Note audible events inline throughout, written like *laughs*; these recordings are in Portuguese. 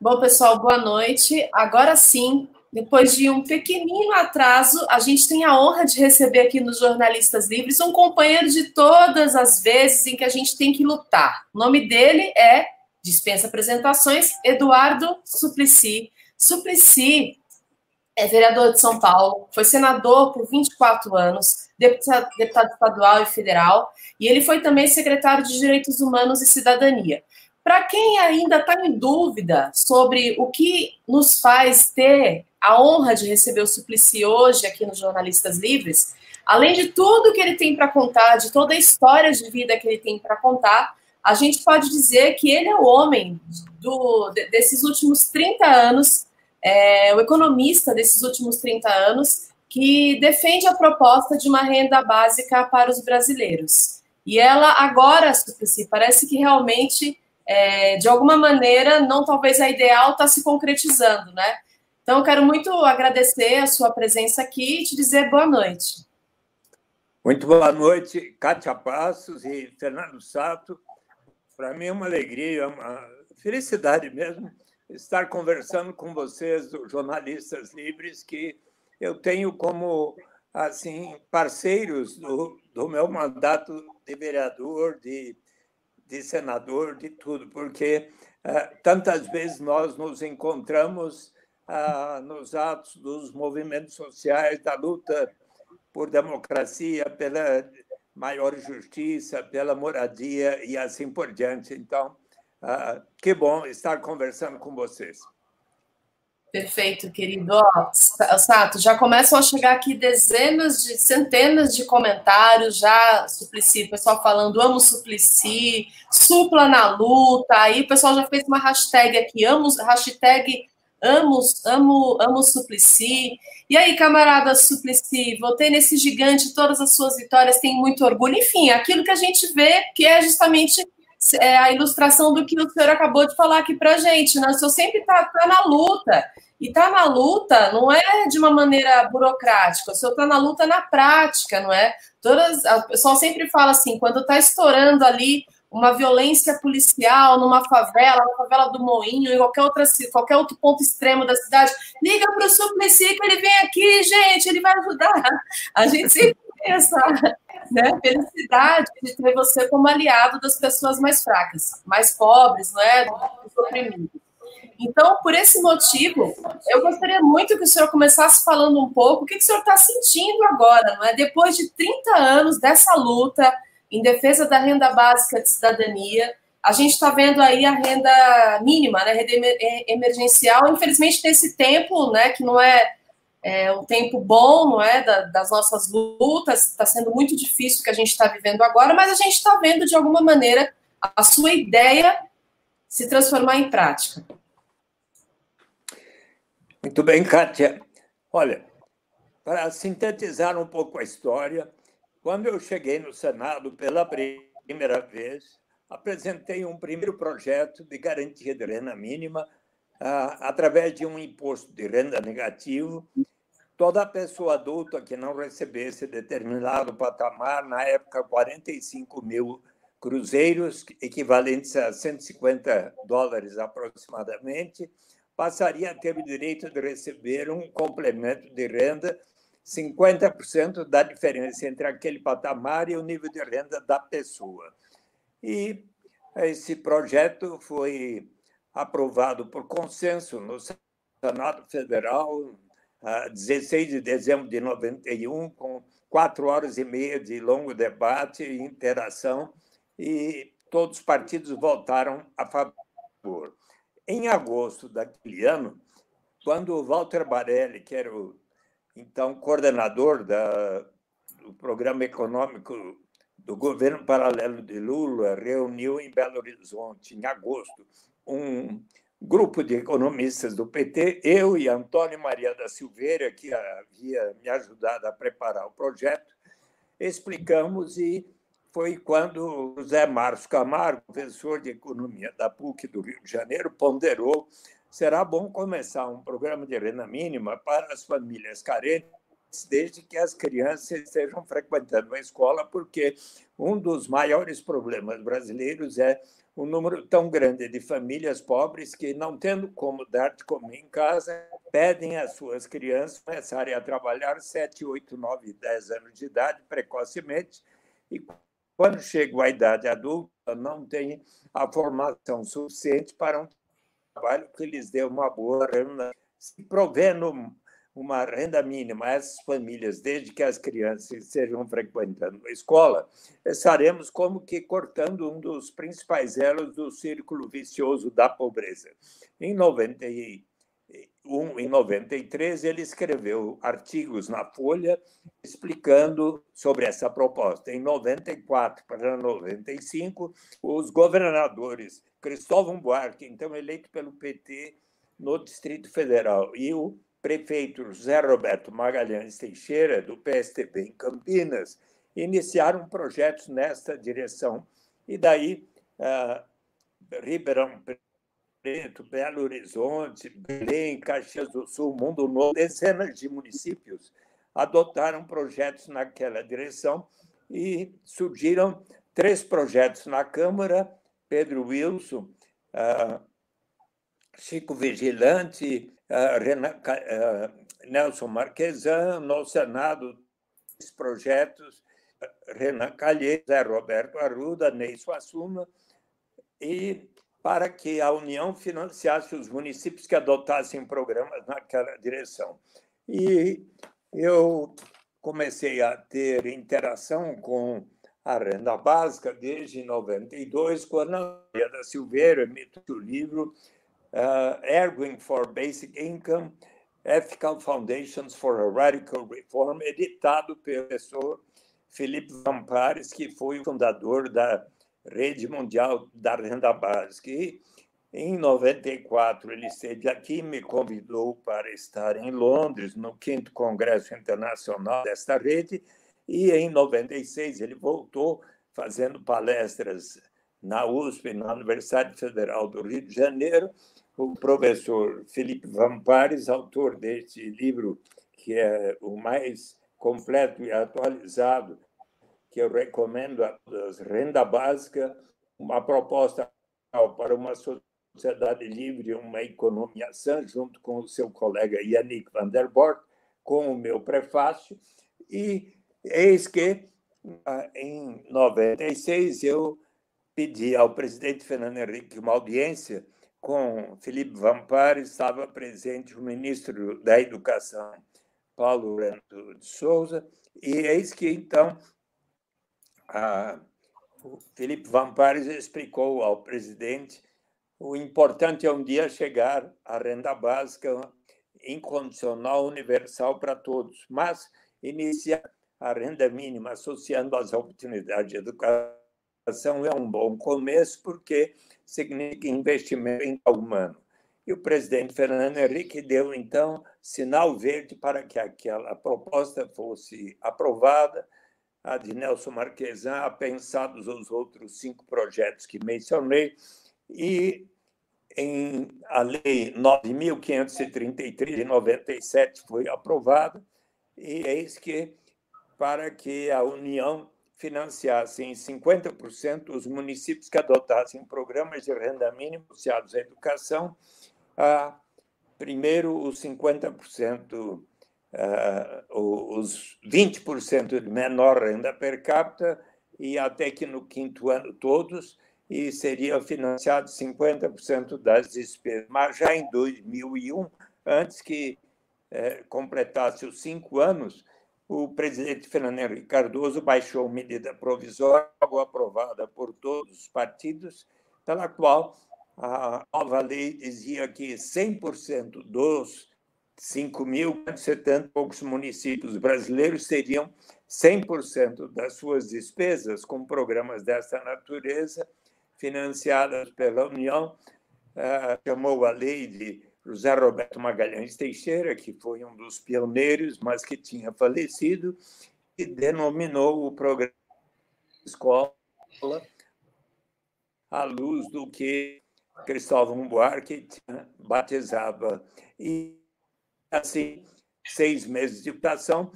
Bom, pessoal, boa noite. Agora sim, depois de um pequenino atraso, a gente tem a honra de receber aqui nos Jornalistas Livres um companheiro de todas as vezes em que a gente tem que lutar. O nome dele é, dispensa apresentações, Eduardo Suplicy. Suplicy é vereador de São Paulo, foi senador por 24 anos, deputado, deputado estadual e federal, e ele foi também secretário de Direitos Humanos e Cidadania. Para quem ainda está em dúvida sobre o que nos faz ter a honra de receber o Suplicy hoje aqui nos Jornalistas Livres, além de tudo que ele tem para contar, de toda a história de vida que ele tem para contar, a gente pode dizer que ele é o homem do, desses últimos 30 anos é, o economista desses últimos 30 anos, que defende a proposta de uma renda básica para os brasileiros. E ela agora, Suplicy, parece que realmente, é, de alguma maneira, não talvez a ideal está se concretizando, né? Então, eu quero muito agradecer a sua presença aqui e te dizer boa noite. Muito boa noite, Kátia Passos e Fernando Sato. Para mim é uma alegria, uma felicidade mesmo estar conversando com vocês, jornalistas livres, que eu tenho como assim parceiros do, do meu mandato de vereador, de, de senador, de tudo, porque uh, tantas vezes nós nos encontramos uh, nos atos dos movimentos sociais, da luta por democracia, pela maior justiça, pela moradia e assim por diante. Então, ah, que bom estar conversando com vocês. Perfeito, querido. Ó, Sato, já começam a chegar aqui dezenas de, centenas de comentários, já Suplicy, pessoal falando amo Suplicy, supla na luta, aí o pessoal já fez uma hashtag aqui, amo, hashtag amo, amo, amo Suplicy. E aí, camarada Suplicy, votei nesse gigante, todas as suas vitórias, tem muito orgulho. Enfim, aquilo que a gente vê que é justamente é a ilustração do que o senhor acabou de falar aqui para a gente, né? O senhor sempre está tá na luta. E tá na luta não é de uma maneira burocrática, o senhor está na luta na prática, não é? Todas, o pessoal sempre fala assim, quando está estourando ali uma violência policial numa favela, na favela do Moinho, em qualquer, outra, qualquer outro ponto extremo da cidade, liga para o Suplicy que ele vem aqui, gente, ele vai ajudar. A gente sempre essa, né, felicidade de ter você como aliado das pessoas mais fracas, mais pobres, não é? dos oprimidos. Então, por esse motivo, eu gostaria muito que o senhor começasse falando um pouco o que, o senhor está sentindo agora, não é? Depois de 30 anos dessa luta em defesa da renda básica de cidadania, a gente está vendo aí a renda mínima, né, renda emergencial, infelizmente nesse tempo, né, que não é é um tempo bom, não é, da, das nossas lutas, está sendo muito difícil o que a gente está vivendo agora, mas a gente está vendo, de alguma maneira, a sua ideia se transformar em prática. Muito bem, Kátia. Olha, para sintetizar um pouco a história, quando eu cheguei no Senado pela primeira vez, apresentei um primeiro projeto de garantia de renda mínima ah, através de um imposto de renda negativo toda pessoa adulta que não recebesse determinado patamar, na época 45 mil cruzeiros, equivalentes a 150 dólares aproximadamente, passaria a ter o direito de receber um complemento de renda 50% da diferença entre aquele patamar e o nível de renda da pessoa. E esse projeto foi aprovado por consenso no Senado Federal 16 de dezembro de 91, com quatro horas e meia de longo debate e interação, e todos os partidos votaram a favor. Em agosto daquele ano, quando o Walter Barelli, que era o então coordenador da, do programa econômico do governo paralelo de Lula, reuniu em Belo Horizonte, em agosto, um grupo de economistas do PT, eu e Antônio Maria da Silveira, que havia me ajudado a preparar o projeto, explicamos e foi quando José Márcio Camargo, professor de economia da PUC do Rio de Janeiro, ponderou será bom começar um programa de renda mínima para as famílias carentes desde que as crianças estejam frequentando a escola, porque um dos maiores problemas brasileiros é um número tão grande de famílias pobres que, não tendo como dar de comer em casa, pedem às suas crianças começarem a trabalhar 7, 8, 9, 10 anos de idade precocemente e, quando chegam à idade adulta, não têm a formação suficiente para um trabalho que lhes dê uma boa renda, se provendo uma renda mínima a essas famílias, desde que as crianças estejam frequentando a escola, estaremos como que cortando um dos principais elos do círculo vicioso da pobreza. Em 91, em 93, ele escreveu artigos na Folha explicando sobre essa proposta. Em 94 para 95, os governadores Cristóvão Buarque, então eleito pelo PT no Distrito Federal, e o prefeito José Roberto Magalhães Teixeira, do PSTB em Campinas, iniciaram projetos nesta direção. E daí, uh, Ribeirão Preto, Belo Horizonte, Belém, Caxias do Sul, Mundo Novo, dezenas de municípios adotaram projetos naquela direção e surgiram três projetos na Câmara, Pedro Wilson, uh, Chico Vigilante Nelson Marquesan, no Senado, os projetos Renan Calheiros, Roberto Arruda, Ney Suassuna, e para que a União financiasse os municípios que adotassem programas naquela direção. E eu comecei a ter interação com a renda básica desde 92, quando a Maria da Silveira emitiu o livro uh, Erguing for Basic Income, Ethical Foundations for a Radical Reform, editado pelo professor Felipe Vampares, que foi o fundador da Rede Mundial da Renda Básica. E, em 94, ele esteve aqui, me convidou para estar em Londres, no 5 Congresso Internacional desta rede, e em 96 ele voltou fazendo palestras na USP, na Universidade Federal do Rio de Janeiro, o professor Felipe Vampares, autor deste livro, que é o mais completo e atualizado, que eu recomendo a todos, Renda Básica, uma proposta para uma sociedade livre, uma economia sã, junto com o seu colega Yannick van der Bort, com o meu prefácio, e eis que, ah, em 96, eu pedi ao presidente Fernando Henrique uma audiência com Felipe Vampar estava presente o ministro da Educação, Paulo Rento de Souza, e eis que, então, a, o Felipe Vampares explicou ao presidente o importante é um dia chegar à renda básica incondicional universal para todos, mas iniciar a renda mínima associando as oportunidades de educação é um bom começo, porque significa investimento em humano. E o presidente Fernando Henrique deu, então, sinal verde para que aquela proposta fosse aprovada. A de Nelson Marquesan, pensados os outros cinco projetos que mencionei, e em a Lei 9.533 de 97 foi aprovada, e eis que, para que a União financiassem 50% os municípios que adotassem programas de renda mínima associados à educação, a, primeiro os 50%, uh, os 20% de menor renda per capita e até que no quinto ano todos, e seria financiado 50% das despesas. Mas já em 2001, antes que eh, completasse os cinco anos, o presidente Fernando Henrique Cardoso baixou medida provisória aprovada por todos os partidos, pela qual a nova lei dizia que 100% dos 5.170 poucos municípios brasileiros seriam 100% das suas despesas com programas dessa natureza, financiadas pela União, uh, chamou a lei de José Roberto Magalhães Teixeira, que foi um dos pioneiros, mas que tinha falecido, e denominou o programa Escola à luz do que Cristóvão Buarque batizava. E, assim, seis meses de educação,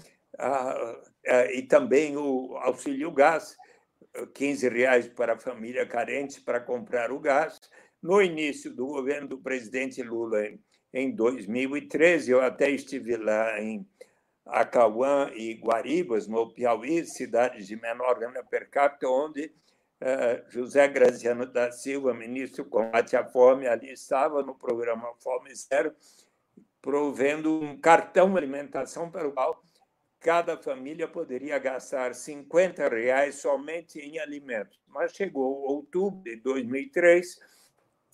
e também o auxílio gás, 15 reais para a família carente para comprar o gás. No início do governo do presidente Lula, em 2013, eu até estive lá em Acauã e Guaribas, no Piauí, cidades de menor renda per capita, onde eh, José Graziano da Silva, ministro combate à fome, ali estava no programa Fome Zero, provendo um cartão de alimentação pelo qual cada família poderia gastar 50 reais somente em alimentos. Mas chegou outubro de 2003,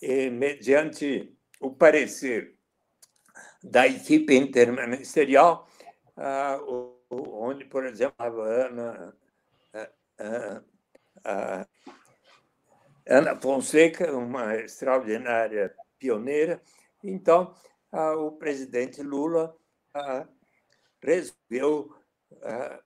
e, mediante o parecer da equipe interministerial, ah, onde, por exemplo, a Ana, Ana Fonseca, uma extraordinária pioneira. Então, o presidente Lula resolveu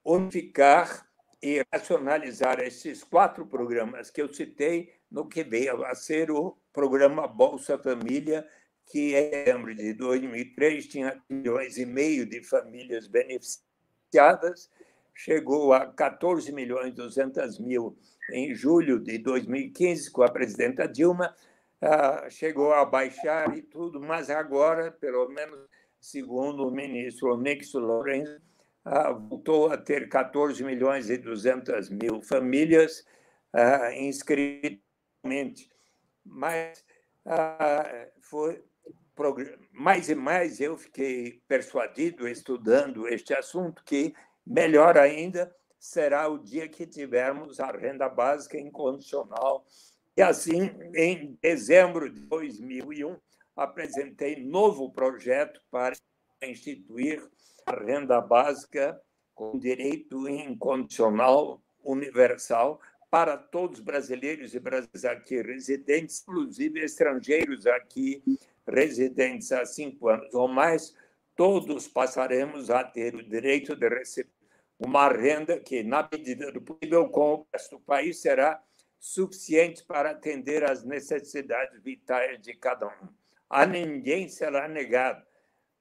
unificar e racionalizar esses quatro programas que eu citei no que veio a ser o programa Bolsa Família, que em setembro de 2003 tinha milhões e meio de famílias beneficiadas, chegou a 14 milhões e 200 mil em julho de 2015 com a presidenta Dilma, ah, chegou a baixar e tudo, mas agora, pelo menos segundo o ministro Onix Lourenço, ah, voltou a ter 14 milhões e 200 mil famílias ah, inscritas. Mas foi, mais e mais eu fiquei persuadido, estudando este assunto, que melhor ainda será o dia que tivermos a renda básica incondicional. E assim, em dezembro de 2001, apresentei novo projeto para instituir a renda básica com direito incondicional universal para todos os brasileiros e brasileiras aqui residentes, inclusive estrangeiros aqui residentes há cinco anos ou mais, todos passaremos a ter o direito de receber uma renda que, na medida do possível, com o resto do país, será suficiente para atender às necessidades vitais de cada um. A ninguém será negado,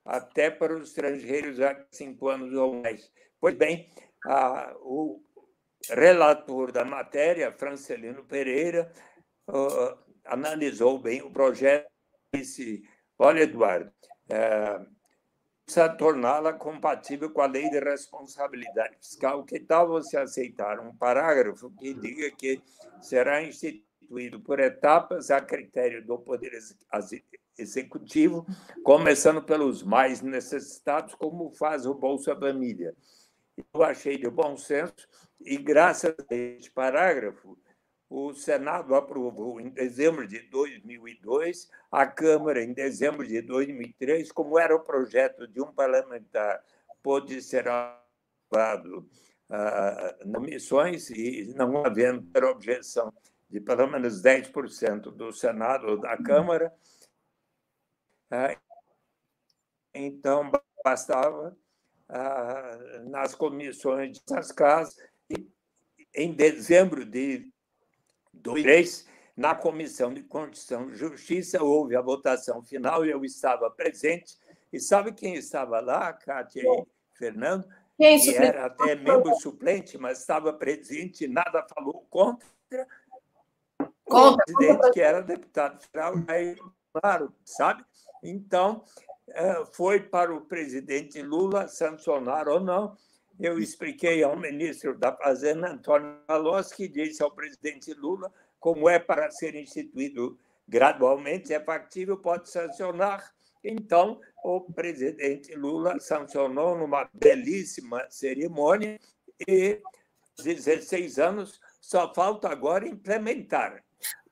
até para os estrangeiros há cinco anos ou mais. Pois bem, a, o relator da matéria, Francelino Pereira, uh, analisou bem o projeto disse: Olha, Eduardo, é, precisa torná-la compatível com a lei de responsabilidade fiscal. Que tal você aceitar um parágrafo que diga que será instituído por etapas a critério do Poder Executivo, começando pelos mais necessitados, como faz o Bolsa Família? Eu achei de bom senso e, graças a este parágrafo, o Senado aprovou em dezembro de 2002, a Câmara em dezembro de 2003, como era o projeto de um parlamentar, pôde ser aprovado ah, nas missões e não havendo objeção de pelo menos 10% do Senado ou da Câmara, ah, então bastava nas comissões dessas casas. E, em dezembro de 2003, na Comissão de Constituição e Justiça, houve a votação final eu estava presente. E sabe quem estava lá, Cátia e Fernando? Quem que era até membro suplente, mas estava presente e nada falou contra. Conta, o presidente, conta. que era deputado federal, claro, sabe? Então, foi para o presidente Lula sancionar ou não. Eu expliquei ao ministro da Fazenda, Antônio Palocci, que disse ao presidente Lula como é para ser instituído gradualmente, é factível, pode sancionar. Então, o presidente Lula sancionou numa belíssima cerimônia e 16 anos só falta agora implementar.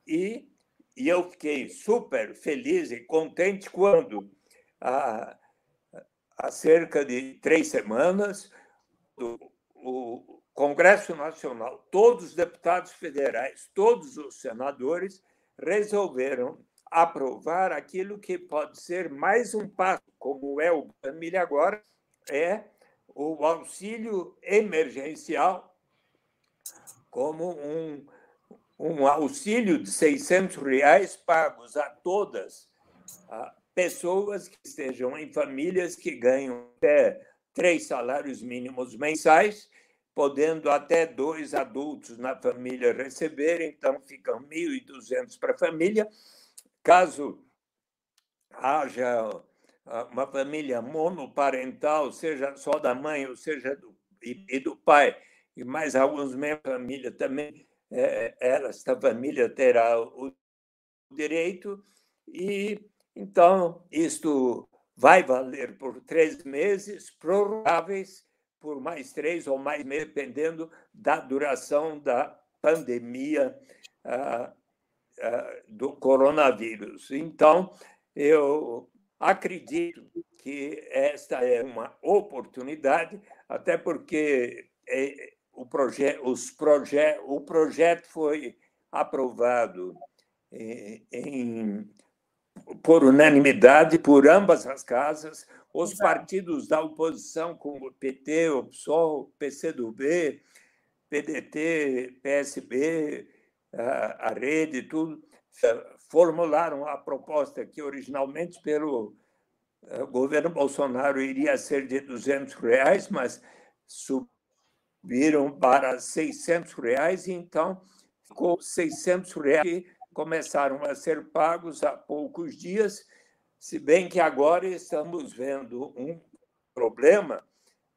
E, e eu fiquei super feliz e contente quando, há, há cerca de três semanas, o, o Congresso Nacional, todos os deputados federais, todos os senadores resolveram aprovar aquilo que pode ser mais um passo, como é o Família agora, é o auxílio emergencial como um, um auxílio de 600 reais pagos a todas pessoas que estejam em famílias que ganham até três salários mínimos mensais podendo até dois adultos na família receber, então ficam 1.200 para a família. Caso haja ah, uma família monoparental, seja só da mãe ou seja do, e, e do pai, e mais alguns membros da família também, é, esta família terá o direito, e então isto vai valer por três meses, prorrogáveis por mais três ou mais meses, dependendo da duração da pandemia ah, ah, do coronavírus. Então, eu acredito que esta é uma oportunidade, até porque é, o, proje os proje o projeto foi aprovado em, em por unanimidade por ambas as casas, os partidos da oposição, como PT, o PSOL, PCdoB, PDT, PSB, a, Rede, tudo, formularam a proposta que originalmente pelo eh, governo Bolsonaro iria ser de 200 reais, mas subiram para 600 reais, e então ficou 600 reais começaram a ser pagos há poucos dias, se bem que agora estamos vendo um problema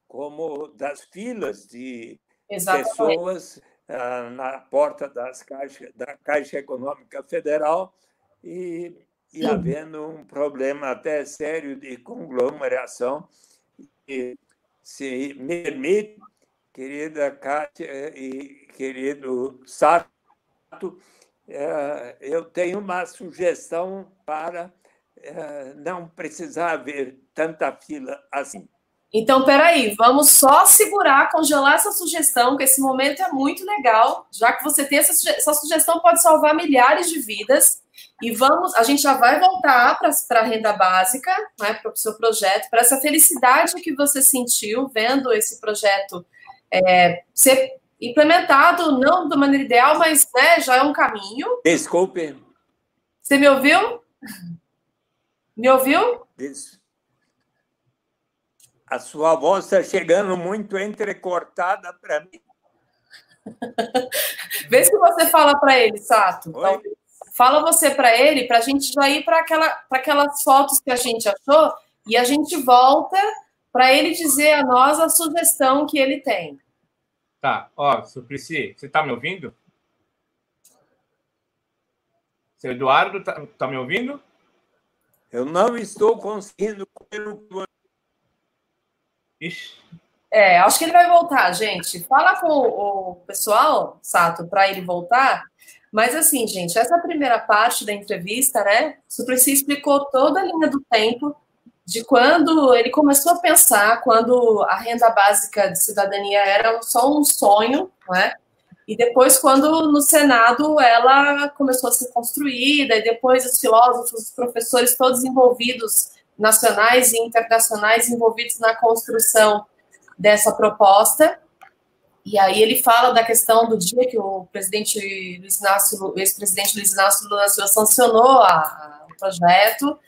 como das filas de Exatamente. pessoas ah, na porta das caixa, da Caixa Econômica Federal e, e havendo um problema até sério de conglomeração. E, se me permite, querida Kátia e querido Sato, eu tenho uma sugestão para é, não precisar haver tanta fila assim. Então, peraí, vamos só segurar, congelar essa sugestão, que esse momento é muito legal, já que você tem essa, essa sugestão, pode salvar milhares de vidas. E vamos, a gente já vai voltar para a renda básica, né, para o seu projeto, para essa felicidade que você sentiu vendo esse projeto é, ser implementado, não da maneira ideal, mas né, já é um caminho. Desculpe. Você me ouviu? Me ouviu? Des... A sua voz está chegando muito entrecortada para mim. *laughs* Vê se você fala para ele, Sato. Então, fala você para ele, para a gente já ir para aquela, aquelas fotos que a gente achou e a gente volta para ele dizer a nós a sugestão que ele tem. Tá, ó, Suplicy, você tá me ouvindo? Seu Eduardo, tá, tá me ouvindo? Eu não estou conseguindo. Ixi. É, acho que ele vai voltar, gente. Fala com o pessoal, Sato, para ele voltar. Mas assim, gente, essa primeira parte da entrevista, né? Suplicy explicou toda a linha do tempo de quando ele começou a pensar, quando a renda básica de cidadania era só um sonho, né? E depois, quando no Senado ela começou a ser construída, e depois os filósofos, os professores, todos envolvidos, nacionais e internacionais, envolvidos na construção dessa proposta. E aí ele fala da questão do dia que o presidente Luiz Inácio, ex-presidente Luiz Inácio Lula Silva sancionou a, o projeto,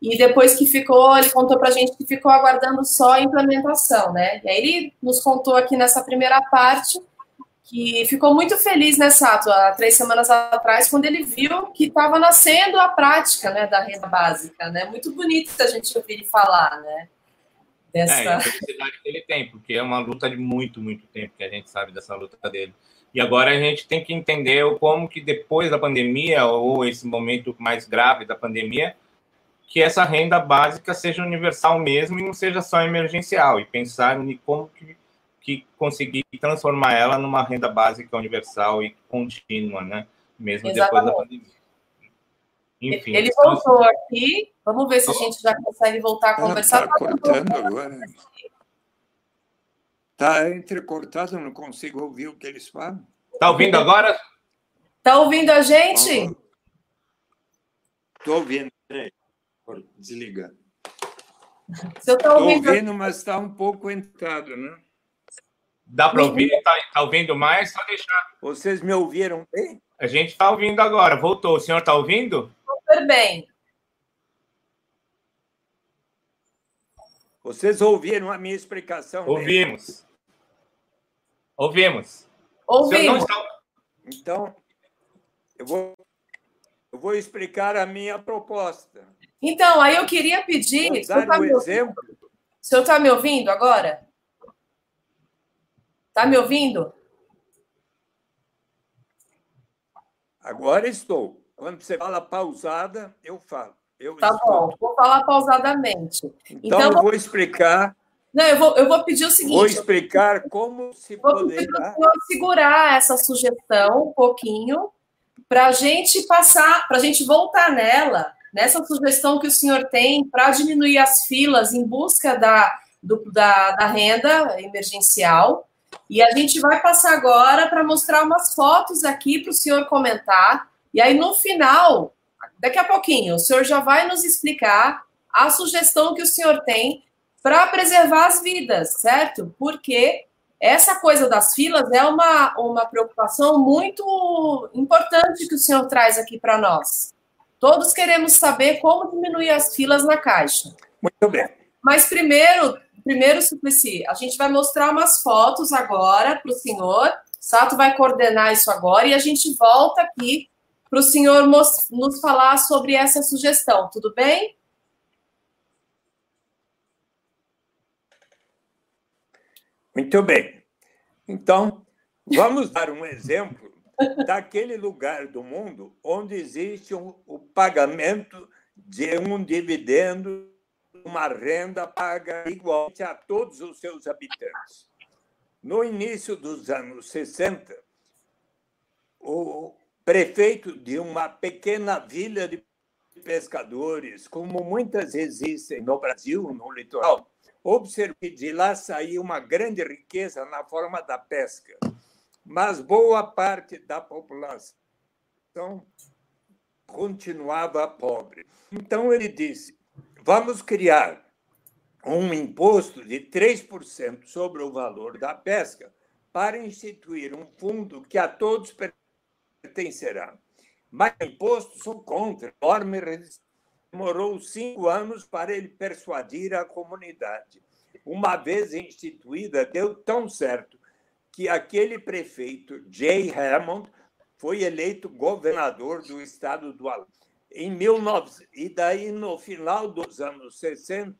e depois que ficou, ele contou para a gente que ficou aguardando só a implementação, né? E aí ele nos contou aqui nessa primeira parte que ficou muito feliz nessa ato, há três semanas atrás, quando ele viu que estava nascendo a prática né, da renda básica, né? Muito bonito a gente ouvir ele falar, né? Dessa... É, a felicidade que ele tem, porque é uma luta de muito, muito tempo que a gente sabe dessa luta dele. E agora a gente tem que entender como que depois da pandemia, ou esse momento mais grave da pandemia, que essa renda básica seja universal mesmo e não seja só emergencial, e pensar em como que, que conseguir transformar ela numa renda básica universal e contínua, né? Mesmo Exatamente. depois da pandemia. Enfim, ele voltou aqui. Vamos ver se a gente já consegue voltar a conversar. Está cortando agora. Está entrecortado, não consigo ouvir o que eles falam. Está ouvindo agora? Está ouvindo a gente? Estou ouvindo desligar. Estou tá ouvindo... ouvindo, mas está um pouco entrado, né? Dá para ouvir? Está tá ouvindo mais? Só deixar. Vocês me ouviram bem? A gente está ouvindo agora. Voltou. O senhor está ouvindo? Super bem. Vocês ouviram a minha explicação? Ouvimos. Ouvimos. Ouvimos. Então, eu vou, eu vou explicar a minha proposta. Então, aí eu queria pedir. Vou dar tá um exemplo. O senhor está me ouvindo agora? Está me ouvindo? Agora estou. Quando você fala pausada, eu falo. Eu tá estou. bom, vou falar pausadamente. Então, então eu vou explicar. Não, eu vou, eu vou pedir o seguinte. Vou explicar como se vou poderá. segurar essa sugestão um pouquinho para a gente passar, para a gente voltar nela, nessa sugestão que o senhor tem para diminuir as filas em busca da, do, da, da renda emergencial. E a gente vai passar agora para mostrar umas fotos aqui para o senhor comentar. E aí, no final, daqui a pouquinho, o senhor já vai nos explicar a sugestão que o senhor tem para preservar as vidas, certo? Porque essa coisa das filas é uma, uma preocupação muito importante que o senhor traz aqui para nós. Todos queremos saber como diminuir as filas na caixa. Muito bem. Mas primeiro, primeiro, Suplicy, a gente vai mostrar umas fotos agora para o senhor. Sato vai coordenar isso agora e a gente volta aqui para o senhor nos falar sobre essa sugestão, tudo bem? Muito bem. Então, vamos dar um exemplo daquele lugar do mundo onde existe um, o pagamento de um dividendo uma renda paga igualmente a todos os seus habitantes. No início dos anos 60, o prefeito de uma pequena vila de pescadores, como muitas existem no Brasil, no litoral, observou que de lá saía uma grande riqueza na forma da pesca, mas boa parte da população continuava pobre. Então ele disse: Vamos criar um imposto de 3% sobre o valor da pesca para instituir um fundo que a todos pertencerá. Mas impostos são contra, enorme demorou cinco anos para ele persuadir a comunidade. Uma vez instituída, deu tão certo que aquele prefeito, Jay Hammond, foi eleito governador do estado do Alaska em 19... E daí, no final dos anos 60,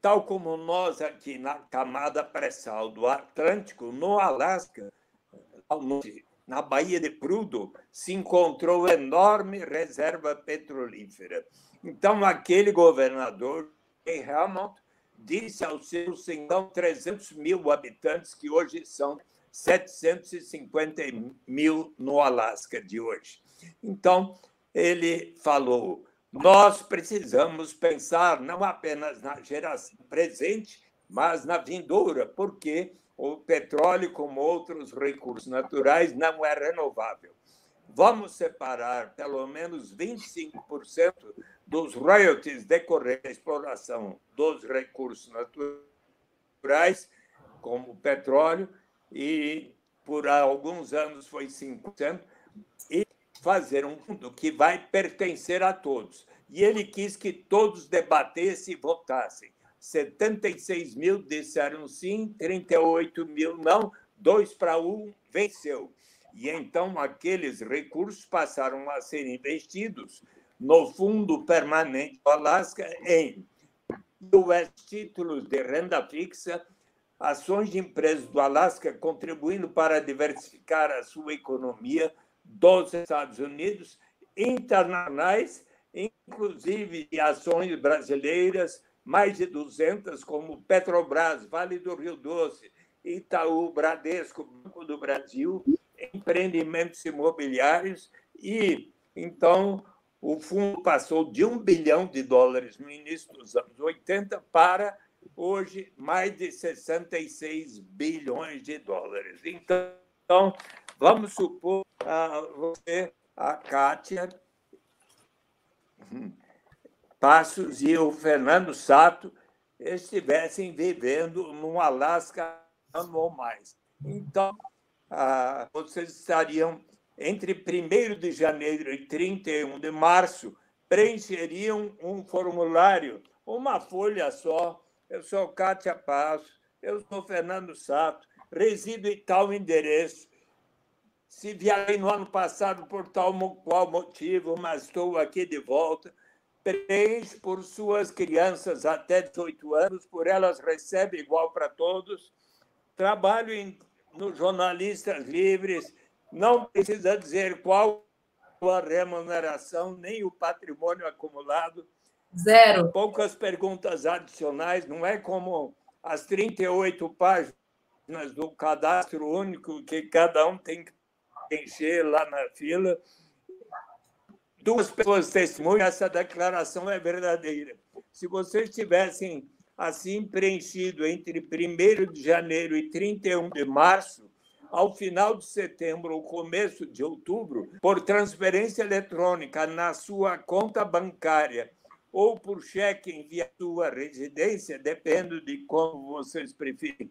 tal como nós aqui na camada pré-sal do Atlântico, no Alasca, na Baía de Prudhoe, se encontrou enorme reserva petrolífera. Então, aquele governador, Hammond, disse aos seus então 300 mil habitantes, que hoje são 750 mil no Alasca de hoje. Então, ele falou: nós precisamos pensar não apenas na geração presente, mas na vindoura, porque o petróleo, como outros recursos naturais, não é renovável. Vamos separar pelo menos 25% dos royalties decorrentes da exploração dos recursos naturais, como o petróleo, e por alguns anos foi 5%, e fazer um mundo que vai pertencer a todos. E ele quis que todos debatessem e votassem. 76 mil disseram sim, 38 mil não, dois para um venceu. E então aqueles recursos passaram a ser investidos no Fundo Permanente do Alasca em US títulos de renda fixa, ações de empresas do Alasca contribuindo para diversificar a sua economia, dos Estados Unidos, internacionais, inclusive de ações brasileiras, mais de 200, como Petrobras, Vale do Rio Doce, Itaú, Bradesco, Banco do Brasil, empreendimentos imobiliários, e então o fundo passou de um bilhão de dólares no início dos anos 80 para hoje mais de 66 bilhões de dólares. Então, vamos supor a você, a Kátia Passos e o Fernando Sato estivessem vivendo no Alasca ou mais. Então, vocês estariam entre 1 de janeiro e 31 de março, preencheriam um formulário, uma folha só. Eu sou Kátia Passos, eu sou Fernando Sato, resido em tal endereço. Se viajei no ano passado por tal qual motivo, mas estou aqui de volta. Preenche por suas crianças até 18 anos, por elas recebe igual para todos. Trabalho em, no Jornalistas Livres, não precisa dizer qual a remuneração, nem o patrimônio acumulado. Zero. Poucas perguntas adicionais, não é como as 38 páginas do cadastro único que cada um tem que preencher lá na fila. Duas pessoas testemunham, essa declaração é verdadeira. Se vocês tivessem assim preenchido entre 1 de janeiro e 31 de março, ao final de setembro ou começo de outubro, por transferência eletrônica na sua conta bancária ou por cheque em via sua residência, depende de como vocês preferem,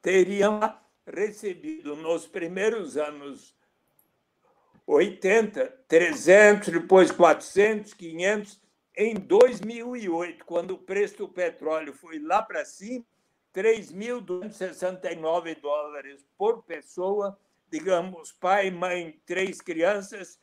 teriam recebido nos primeiros anos 80, 300, depois 400, 500. Em 2008, quando o preço do petróleo foi lá para cima, 3.269 dólares por pessoa, digamos, pai, mãe, três crianças,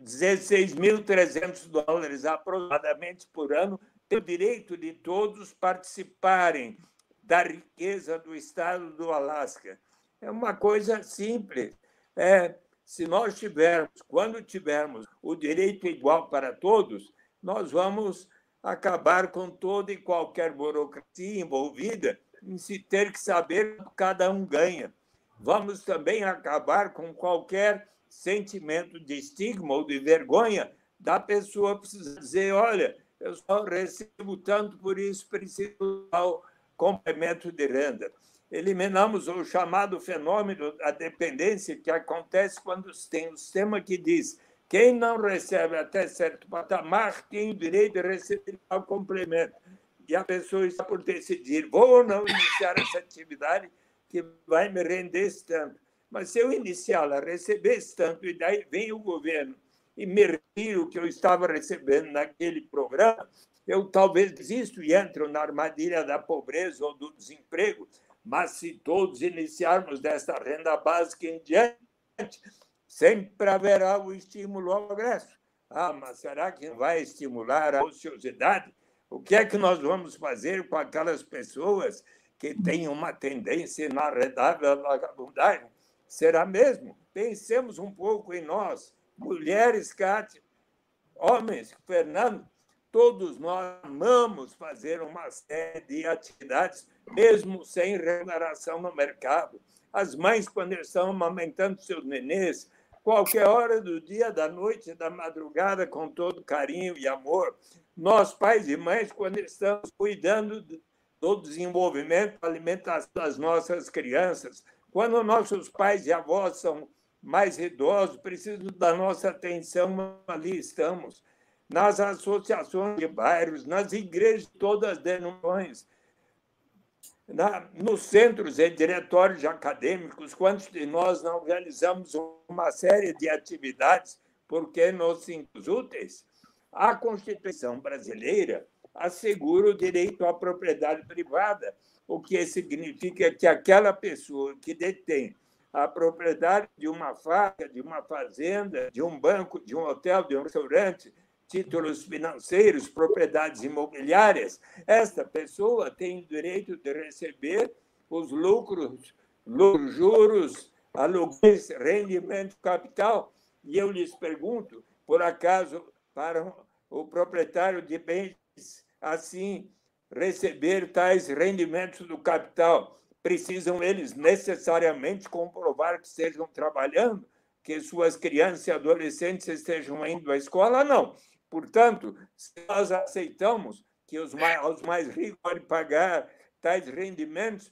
16.300 dólares aproximadamente por ano, tem o direito de todos participarem da riqueza do estado do Alasca. É uma coisa simples. É, se nós tivermos, quando tivermos o direito igual para todos, nós vamos acabar com toda e qualquer burocracia envolvida em se ter que saber que cada um ganha. Vamos também acabar com qualquer sentimento de estigma ou de vergonha da pessoa precisar dizer: olha, eu só recebo tanto, por isso preciso ao complemento de renda. Eliminamos o chamado fenômeno da dependência que acontece quando tem um sistema que diz quem não recebe até certo patamar tem o direito de receber o complemento. E a pessoa está por decidir: vou ou não iniciar essa atividade que vai me render esse tanto. Mas se eu iniciá-la, receber esse tanto, e daí vem o governo e me o que eu estava recebendo naquele programa, eu talvez desisto e entro na armadilha da pobreza ou do desemprego. Mas se todos iniciarmos dessa renda básica em diante, sempre haverá o estímulo ao progresso. Ah, mas será que vai estimular a ociosidade? O que é que nós vamos fazer com aquelas pessoas que têm uma tendência inarredável à vagabundagem? Será mesmo? Pensemos um pouco em nós, mulheres, Cátia, homens, Fernando, todos nós amamos fazer uma série de atividades, mesmo sem remuneração no mercado. As mães, quando estão amamentando seus nenês, qualquer hora do dia, da noite, da madrugada, com todo carinho e amor. Nós, pais e mães, quando estamos cuidando do desenvolvimento, alimentação das nossas crianças, quando nossos pais e avós são mais idosos, precisam da nossa atenção, ali estamos. Nas associações de bairros, nas igrejas, todas as denominações, na, nos centros e diretórios acadêmicos, quantos de nós não realizamos uma série de atividades porque nos sentimos úteis? A Constituição brasileira assegura o direito à propriedade privada, o que significa que aquela pessoa que detém a propriedade de uma fábrica, de uma fazenda, de um banco, de um hotel, de um restaurante, títulos financeiros, propriedades imobiliárias, esta pessoa tem o direito de receber os lucros, lucros, juros, aluguéis, rendimento capital. E eu lhes pergunto, por acaso, para o proprietário de bens assim receber tais rendimentos do capital, precisam eles necessariamente comprovar que estejam trabalhando, que suas crianças e adolescentes estejam indo à escola? Não. Portanto, se nós aceitamos que os mais, os mais ricos podem pagar tais rendimentos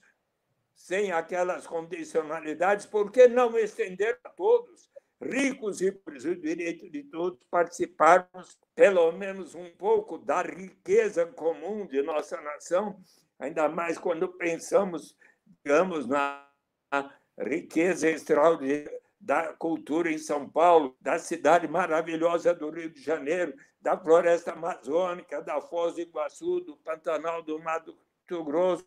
sem aquelas condicionalidades, por que não estender a todos, ricos e pobres, o direito de todos participarmos, pelo menos um pouco, da riqueza comum de nossa nação, ainda mais quando pensamos, digamos, na riqueza extraordinária da cultura em São Paulo, da cidade maravilhosa do Rio de Janeiro, da floresta amazônica, da Foz do Iguaçu, do Pantanal do Mato Grosso,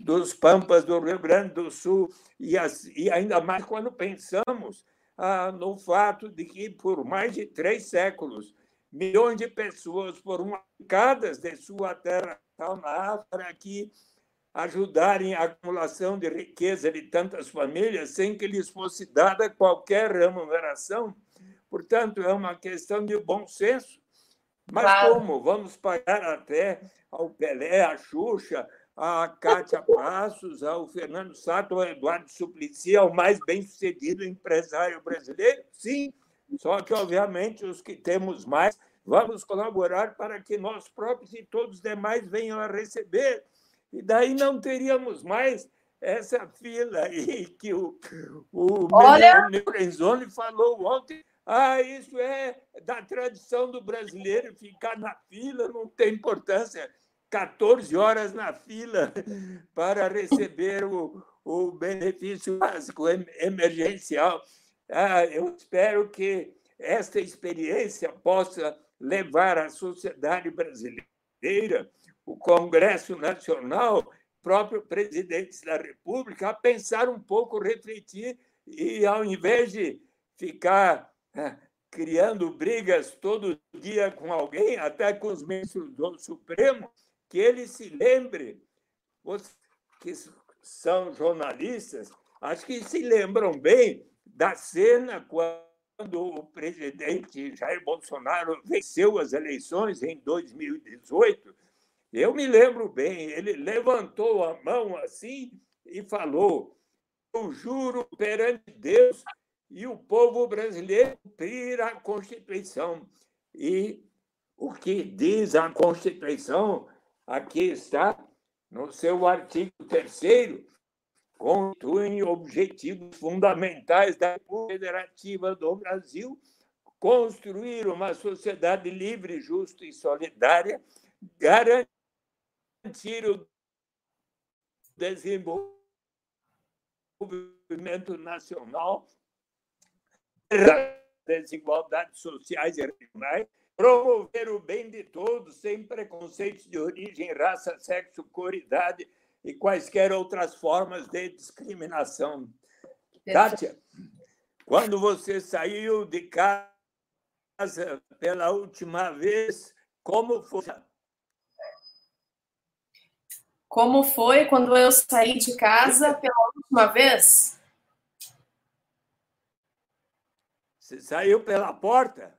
dos Pampas do Rio Grande do Sul, e, as, e ainda mais quando pensamos ah, no fato de que, por mais de três séculos, milhões de pessoas foram arrancadas de sua terra na África ajudarem a acumulação de riqueza de tantas famílias sem que lhes fosse dada qualquer remuneração. Portanto, é uma questão de bom senso. Mas claro. como? Vamos pagar até ao Pelé, à Xuxa, a Cátia Passos, ao Fernando Sato, ao Eduardo Suplicy, ao mais bem-sucedido empresário brasileiro? Sim, só que, obviamente, os que temos mais, vamos colaborar para que nós próprios e todos os demais venham a receber. E daí não teríamos mais essa fila aí que o, o Olha... Lorenzoni falou ontem. Ah, isso é da tradição do brasileiro ficar na fila, não tem importância. 14 horas na fila para receber o, o benefício básico emergencial. Ah, eu espero que esta experiência possa levar a sociedade brasileira, o Congresso Nacional, próprio presidente da República, a pensar um pouco, refletir e, ao invés de ficar *laughs* criando brigas todo dia com alguém, até com os ministros do Supremo, que ele se lembre, os que são jornalistas, acho que se lembram bem da cena quando o presidente Jair Bolsonaro venceu as eleições em 2018. Eu me lembro bem, ele levantou a mão assim e falou: Eu juro perante Deus e o povo brasileiro cumprir a Constituição. E o que diz a Constituição aqui está, no seu artigo 3 constituem objetivos fundamentais da Federativa do Brasil construir uma sociedade livre, justa e solidária, garantir o desenvolvimento nacional, desigualdades sociais e regionais, promover o bem de todos, sem preconceitos de origem, raça, sexo, cor, idade e quaisquer outras formas de discriminação. Kátia, quando você saiu de casa pela última vez, como foi? Como foi quando eu saí de casa pela última vez? Você saiu pela porta?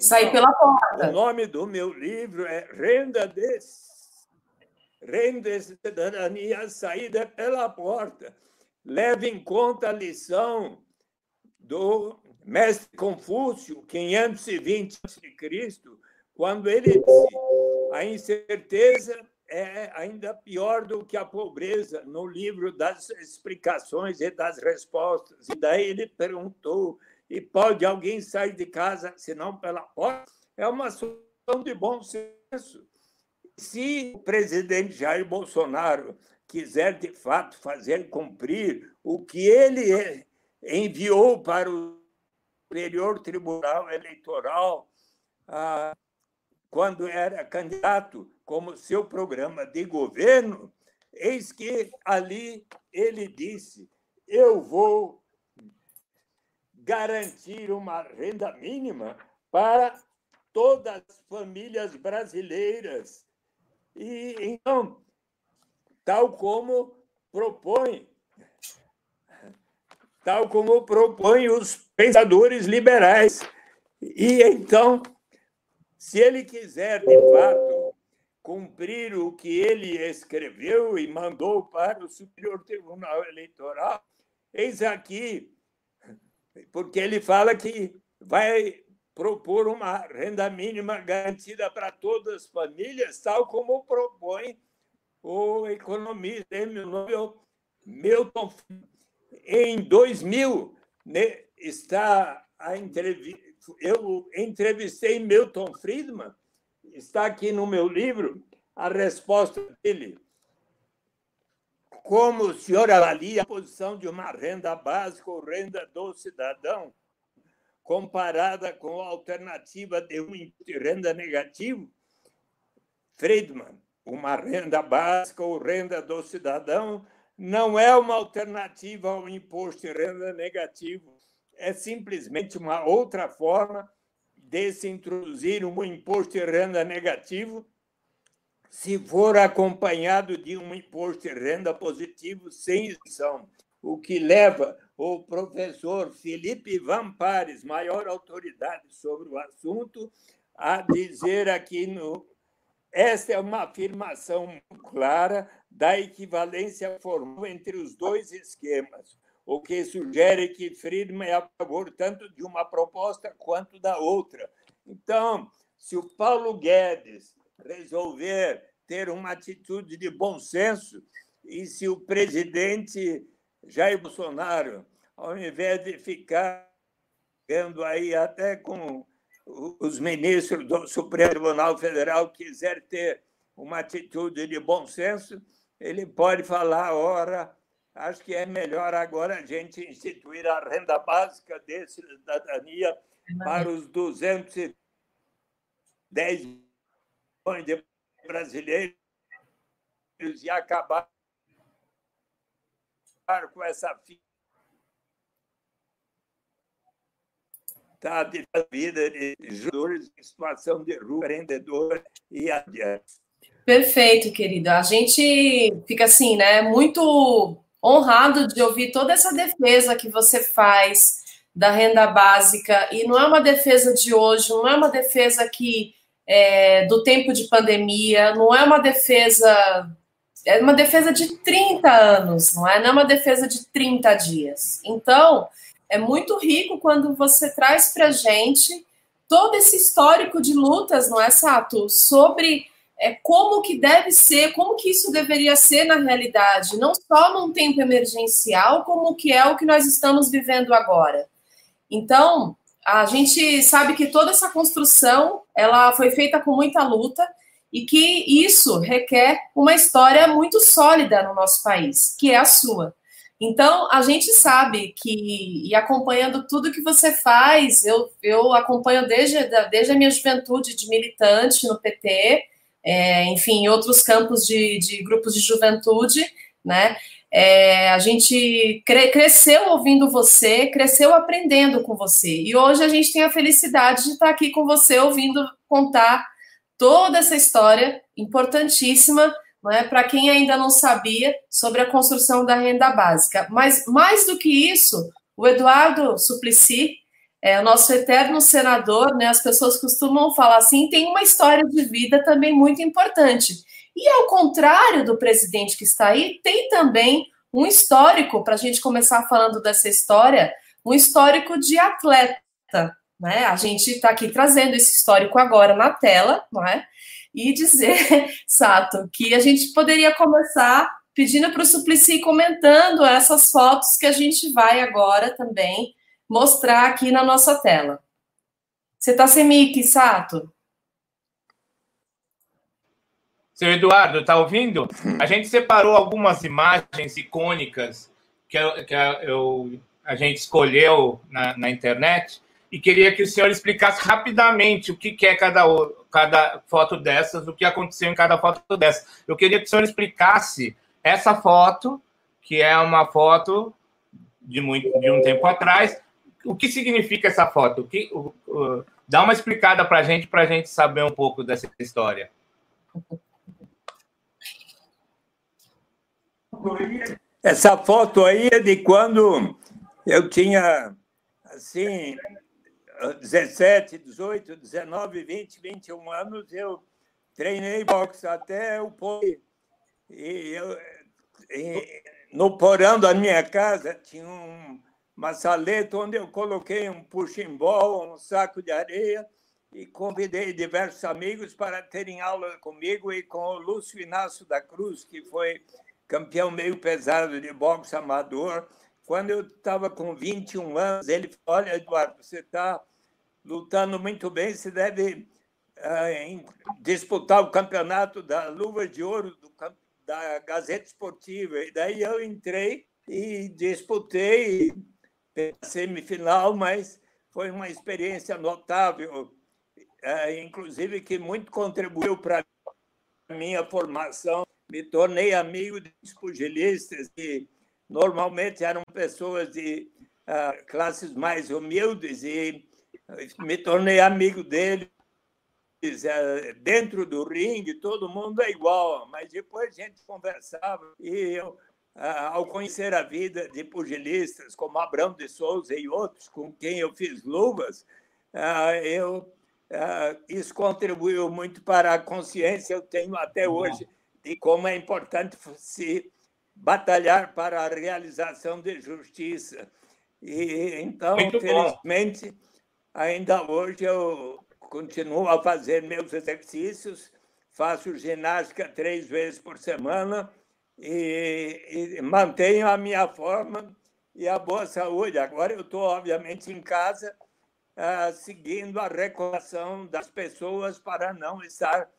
Então, pela porta. O nome do meu livro é Renda de, Renda de Cidadania, Saída pela Porta. Leve em conta a lição do mestre Confúcio, 520 a.C., quando ele disse a incerteza é ainda pior do que a pobreza, no livro das explicações e das respostas. E daí ele perguntou e pode alguém sair de casa senão pela porta, é uma solução de bom senso. Se o presidente Jair Bolsonaro quiser, de fato, fazer cumprir o que ele enviou para o Superior Tribunal Eleitoral, ah, quando era candidato, como seu programa de governo, eis que ali ele disse: Eu vou garantir uma renda mínima para todas as famílias brasileiras. E então, tal como propõe tal como propõem os pensadores liberais. E então, se ele quiser de fato cumprir o que ele escreveu e mandou para o Superior Tribunal Eleitoral, eis aqui porque ele fala que vai propor uma renda mínima garantida para todas as famílias, tal como propõe o economista Milton. Em 2000, né, está a entrevista. Eu entrevistei Milton Friedman, está aqui no meu livro a resposta dele como o senhor avalia a posição de uma renda básica ou renda do cidadão comparada com a alternativa de um renda negativo? Friedman, uma renda básica ou renda do cidadão não é uma alternativa ao imposto de renda negativo, é simplesmente uma outra forma de se introduzir um imposto de renda negativo se for acompanhado de um imposto de renda positivo sem isenção, o que leva o professor Felipe Vampares, maior autoridade sobre o assunto, a dizer aqui no. Esta é uma afirmação clara da equivalência formal entre os dois esquemas, o que sugere que Friedman é a favor tanto de uma proposta quanto da outra. Então, se o Paulo Guedes resolver ter uma atitude de bom senso. E se o presidente Jair Bolsonaro, ao invés de ficar vendo aí até com os ministros do Supremo Tribunal Federal quiser ter uma atitude de bom senso, ele pode falar, ora, acho que é melhor agora a gente instituir a renda básica de cidadania para os 210 milhões de brasileiros e acabar com essa vida de juros em situação de rua, empreendedor e adiante. Perfeito, querido. A gente fica assim, né, muito honrado de ouvir toda essa defesa que você faz da renda básica e não é uma defesa de hoje, não é uma defesa que é, do tempo de pandemia, não é uma defesa é uma defesa de 30 anos, não é? Não é uma defesa de 30 dias. Então, é muito rico quando você traz para gente todo esse histórico de lutas, não é, Sato? Sobre é, como que deve ser, como que isso deveria ser na realidade, não só num tempo emergencial, como que é o que nós estamos vivendo agora. Então, a gente sabe que toda essa construção ela foi feita com muita luta e que isso requer uma história muito sólida no nosso país, que é a sua. Então, a gente sabe que, e acompanhando tudo que você faz, eu, eu acompanho desde, desde a minha juventude de militante no PT, é, enfim, em outros campos de, de grupos de juventude, né? É, a gente cre cresceu ouvindo você, cresceu aprendendo com você. E hoje a gente tem a felicidade de estar aqui com você, ouvindo contar toda essa história importantíssima é, para quem ainda não sabia sobre a construção da renda básica. Mas, mais do que isso, o Eduardo Suplicy, é, o nosso eterno senador, né, as pessoas costumam falar assim, tem uma história de vida também muito importante. E ao contrário do presidente que está aí, tem também um histórico, para a gente começar falando dessa história, um histórico de atleta. Né? A gente está aqui trazendo esse histórico agora na tela, não é? E dizer, *laughs* Sato, que a gente poderia começar pedindo para o Suplicy comentando essas fotos que a gente vai agora também mostrar aqui na nossa tela. Você está sem mic, Sato? Seu Eduardo, está ouvindo? A gente separou algumas imagens icônicas que, eu, que eu, a gente escolheu na, na internet e queria que o senhor explicasse rapidamente o que é cada, cada foto dessas, o que aconteceu em cada foto dessas. Eu queria que o senhor explicasse essa foto, que é uma foto de, muito, de um tempo atrás. O que significa essa foto? O que, o, o, dá uma explicada para a gente, para a gente saber um pouco dessa história. Essa foto aí é de quando eu tinha, assim, 17, 18, 19, 20, 21 anos, eu treinei boxe até o pôr. E eu, e, no porão da minha casa tinha um, uma saleta onde eu coloquei um puximbol, um saco de areia e convidei diversos amigos para terem aula comigo e com o Lúcio Inácio da Cruz, que foi campeão meio pesado de boxe amador. Quando eu estava com 21 anos, ele falou: Olha, Eduardo, você está lutando muito bem, você deve uh, disputar o campeonato da Luva de Ouro do, da Gazeta Esportiva. E daí eu entrei e disputei a semifinal, mas foi uma experiência notável, uh, inclusive que muito contribuiu para minha formação, me tornei amigo de pugilistas e normalmente eram pessoas de uh, classes mais humildes e me tornei amigo deles. Uh, dentro do ringue, todo mundo é igual, mas depois a gente conversava e eu, uh, ao conhecer a vida de pugilistas como Abrão de Souza e outros com quem eu fiz luvas, eu isso contribuiu muito para a consciência que eu tenho até hoje de como é importante se batalhar para a realização de justiça. E então, Muito felizmente, bom. ainda hoje eu continuo a fazer meus exercícios, faço ginástica três vezes por semana e, e mantenho a minha forma e a boa saúde. Agora eu estou, obviamente, em casa, uh, seguindo a recomendação das pessoas para não estar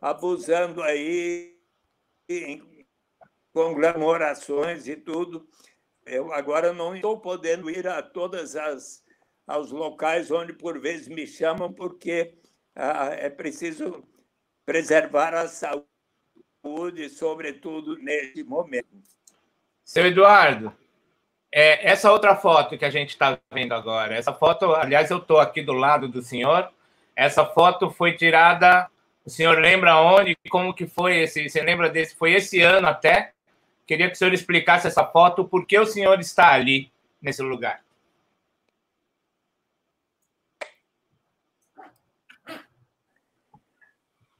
abusando aí conglomerações e tudo. Eu agora não estou podendo ir a todas as aos locais onde por vezes me chamam porque ah, é preciso preservar a saúde, sobretudo neste momento. Seu Eduardo, é, essa outra foto que a gente está vendo agora, essa foto, aliás, eu estou aqui do lado do senhor. Essa foto foi tirada. O senhor lembra onde? Como que foi esse? Você lembra desse? Foi esse ano até? Queria que o senhor explicasse essa foto, por que o senhor está ali, nesse lugar.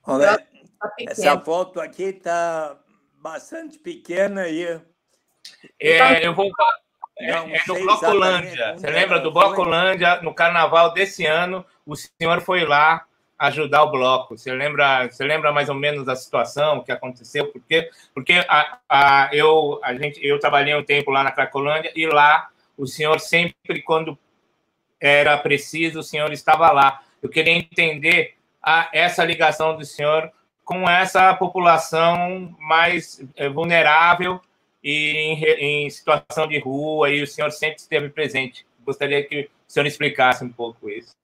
Olha, tá essa foto aqui está bastante pequena e. É, eu vou. É, é no Blocolândia. Você lembra do Blocolândia, no carnaval desse ano? O senhor foi lá ajudar o bloco. Você lembra, você lembra mais ou menos da situação, o que aconteceu? Porque, porque a, a, eu, a gente, eu trabalhei um tempo lá na Cracolândia e lá o senhor sempre, quando era preciso, o senhor estava lá. Eu queria entender a, essa ligação do senhor com essa população mais é, vulnerável e em, em, situação de rua, e o senhor sempre esteve presente. Gostaria que o senhor explicasse um pouco isso.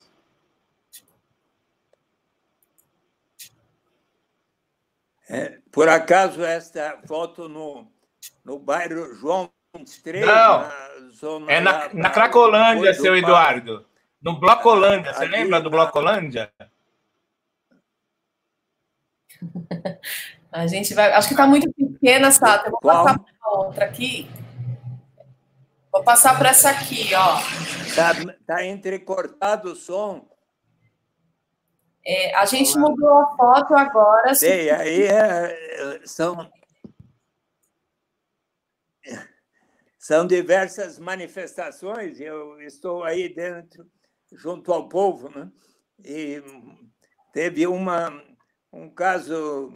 É, por acaso, esta foto no, no bairro João 23? Não, na zona é na, na Cracolândia, seu Eduardo. No Blocolândia. Você lembra do Blocolândia? *laughs* A gente vai. Acho que está muito pequena, Sato. Eu vou Qual? passar para outra aqui. Vou passar para essa aqui, ó. Está tá entrecortado o som. É, a gente mudou a foto agora. Sei, aí é, são, são diversas manifestações. Eu estou aí dentro, junto ao povo, né? e teve uma, um caso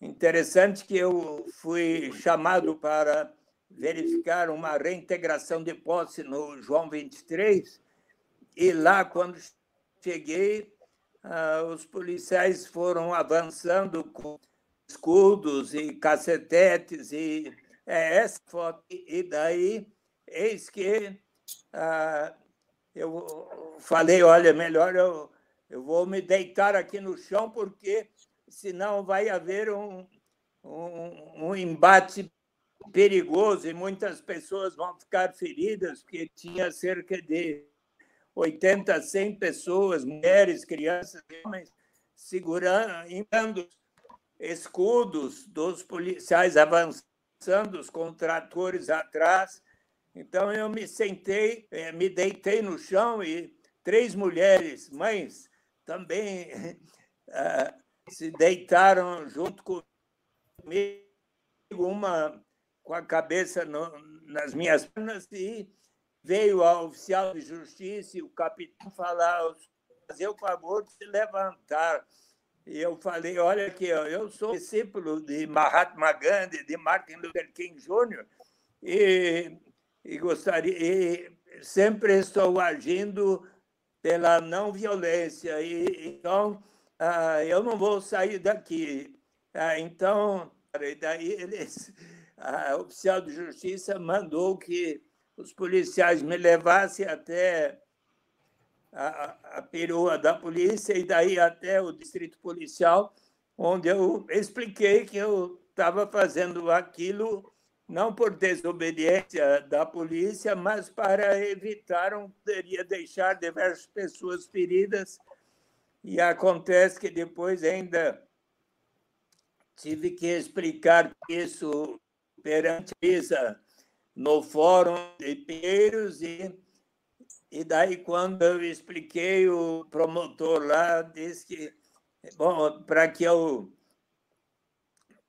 interessante que eu fui chamado para verificar uma reintegração de posse no João 23, e lá, quando cheguei, ah, os policiais foram avançando com escudos e cacetetes e é essa foto e daí eis que ah, eu falei olha melhor eu, eu vou me deitar aqui no chão porque senão vai haver um, um, um embate perigoso e muitas pessoas vão ficar feridas porque tinha cerca de 80, 100 pessoas, mulheres, crianças, homens, segurando escudos dos policiais avançando, os contratores atrás. Então eu me sentei, eh, me deitei no chão e três mulheres, mães, também uh, *laughs* se deitaram junto comigo, uma com a cabeça no, nas minhas pernas e veio a oficial de justiça e o capitão falar, fazer o favor de se levantar. E eu falei, olha aqui, eu sou discípulo de Mahatma Gandhi, de Martin Luther King Jr., e, e gostaria, e sempre estou agindo pela não violência. E, então, ah, eu não vou sair daqui. Ah, então, daí eles, a oficial de justiça mandou que os policiais me levassem até a, a perua da polícia e daí até o distrito policial onde eu expliquei que eu estava fazendo aquilo não por desobediência da polícia, mas para evitar um poderia deixar diversas pessoas feridas. E acontece que depois ainda tive que explicar isso perante a no Fórum de Pinheiros e, e daí quando eu expliquei, o promotor lá disse que, bom, para que eu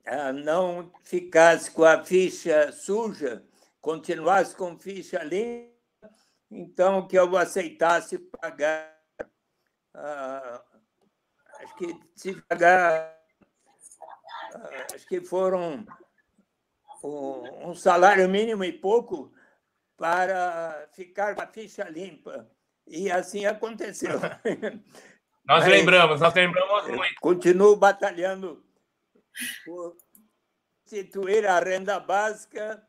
ah, não ficasse com a ficha suja, continuasse com ficha limpa, então que eu aceitasse pagar, ah, acho que se pagar, ah, acho que foram um salário mínimo e pouco para ficar com a ficha limpa. E assim aconteceu. *laughs* Nós lembramos, nós lembramos muito. Continuo batalhando por instituir a renda básica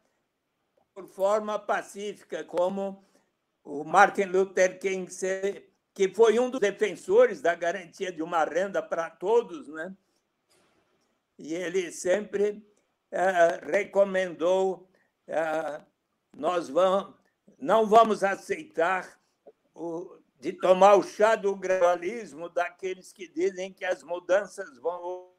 por forma pacífica, como o Martin Luther King, que foi um dos defensores da garantia de uma renda para todos, né? E ele sempre uh, recomendou uh, nós vamos, não vamos aceitar o, de tomar o chá do gradualismo daqueles que dizem que as mudanças vão